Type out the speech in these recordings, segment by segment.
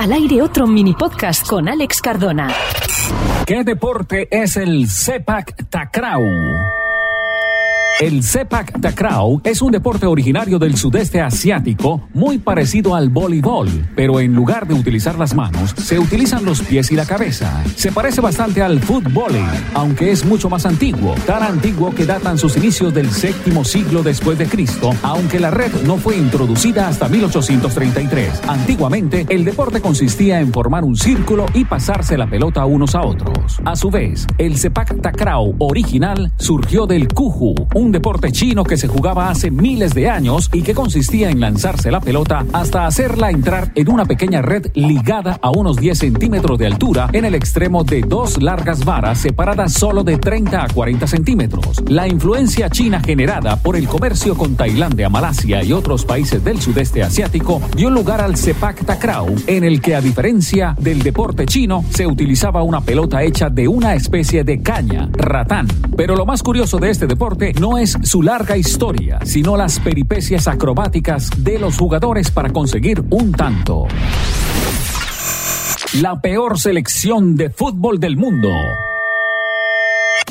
Al aire otro mini podcast con Alex Cardona. ¿Qué deporte es el Sepak Takraw? El Sepak Takraw es un deporte originario del sudeste asiático, muy parecido al voleibol, pero en lugar de utilizar las manos, se utilizan los pies y la cabeza. Se parece bastante al fútbol, aunque es mucho más antiguo, tan antiguo que datan sus inicios del séptimo siglo después de Cristo, aunque la red no fue introducida hasta 1833. Antiguamente, el deporte consistía en formar un círculo y pasarse la pelota unos a otros. A su vez, el Sepak Takraw original surgió del Kuju, un deporte chino que se jugaba hace miles de años y que consistía en lanzarse la pelota hasta hacerla entrar en una pequeña red ligada a unos 10 centímetros de altura en el extremo de dos largas varas separadas solo de 30 a 40 centímetros. La influencia china generada por el comercio con Tailandia, Malasia y otros países del sudeste asiático dio lugar al sepak takraw, en el que a diferencia del deporte chino se utilizaba una pelota hecha de una especie de caña, ratán. Pero lo más curioso de este deporte no es su larga historia, sino las peripecias acrobáticas de los jugadores para conseguir un tanto. La peor selección de fútbol del mundo.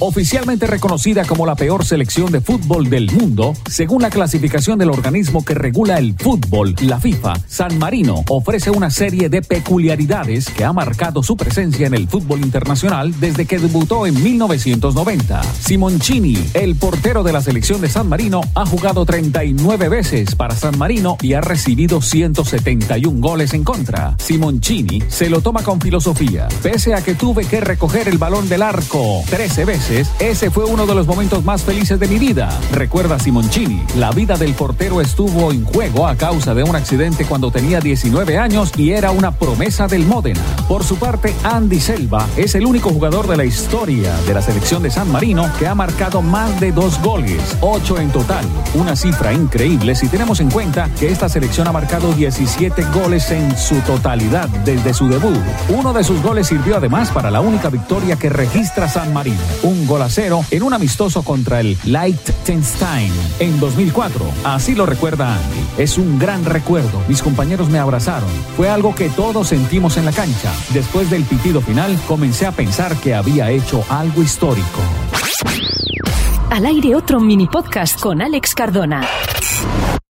Oficialmente reconocida como la peor selección de fútbol del mundo, según la clasificación del organismo que regula el fútbol, la FIFA, San Marino ofrece una serie de peculiaridades que ha marcado su presencia en el fútbol internacional desde que debutó en 1990. Simoncini, el portero de la selección de San Marino, ha jugado 39 veces para San Marino y ha recibido 171 goles en contra. Simoncini se lo toma con filosofía. Pese a que tuve que recoger el balón del arco 13 veces, ese fue uno de los momentos más felices de mi vida. Recuerda Simoncini, la vida del portero estuvo en juego a causa de un accidente cuando tenía 19 años y era una promesa del Módena. Por su parte, Andy Selva es el único jugador de la historia de la selección de San Marino que ha marcado más de dos goles, ocho en total. Una cifra increíble si tenemos en cuenta que esta selección ha marcado 17 goles en su totalidad desde su debut. Uno de sus goles sirvió además para la única victoria que registra San Marino. Un gol a cero en un amistoso contra el Liechtenstein en 2004. Así lo recuerda Andy. Es un gran recuerdo. Mis compañeros me abrazaron. Fue algo que todos sentimos en la cancha. Después del pitido final, comencé a pensar que había hecho algo histórico. Al aire otro mini podcast con Alex Cardona.